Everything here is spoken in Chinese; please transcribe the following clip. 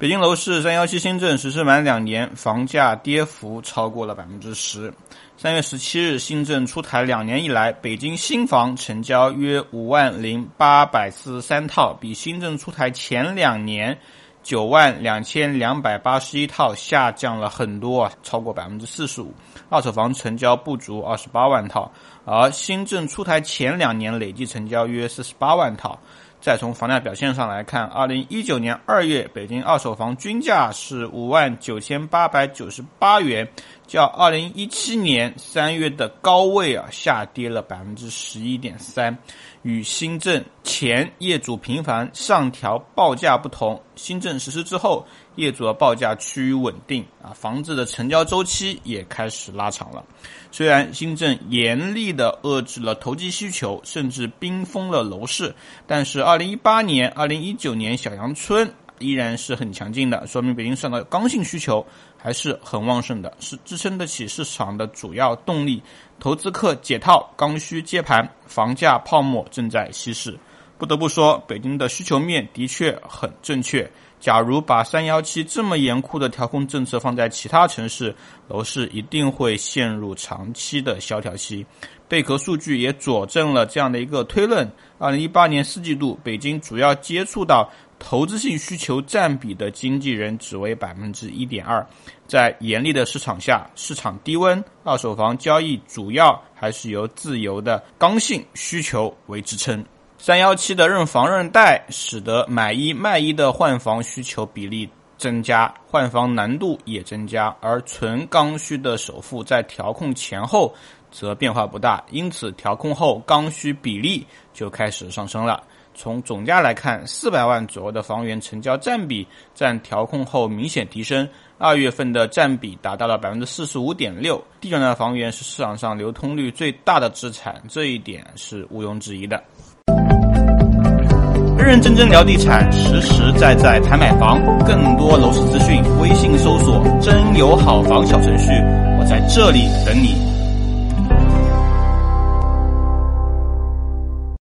北京楼市三幺七新政实施满两年，房价跌幅超过了百分之十。三月十七日，新政出台两年以来，北京新房成交约五万零八百四十三套，比新政出台前两年九万两千两百八十一套下降了很多啊，超过百分之四十五。二手房成交不足二十八万套，而新政出台前两年累计成交约四十八万套。再从房价表现上来看，二零一九年二月，北京二手房均价是五万九千八百九十八元，较二零一七年三月的高位啊下跌了百分之十一点三。与新政前业主频繁上调报价不同，新政实施之后，业主的报价趋于稳定啊，房子的成交周期也开始拉长了。虽然新政严厉的遏制了投机需求，甚至冰封了楼市，但是二零一八年、二零一九年小阳春依然是很强劲的，说明北京市场的刚性需求还是很旺盛的，是支撑得起市场的主要动力。投资客解套，刚需接盘，房价泡沫正在稀释。不得不说，北京的需求面的确很正确。假如把三幺七这么严酷的调控政策放在其他城市，楼市一定会陷入长期的萧条期。贝壳数据也佐证了这样的一个推论。二零一八年四季度，北京主要接触到投资性需求占比的经纪人只为百分之一点二。在严厉的市场下，市场低温，二手房交易主要还是由自由的刚性需求为支撑。三幺七的认房认贷，使得买一卖一的换房需求比例增加，换房难度也增加，而纯刚需的首付在调控前后则变化不大，因此调控后刚需比例就开始上升了。从总价来看，四百万左右的房源成交占比占调控后明显提升，二月份的占比达到了百分之四十五点六。地段的房源是市场上流通率最大的资产，这一点是毋庸置疑的。认认真真聊地产，实实在在谈买房。更多楼市资讯，微信搜索“真有好房”小程序，我在这里等你。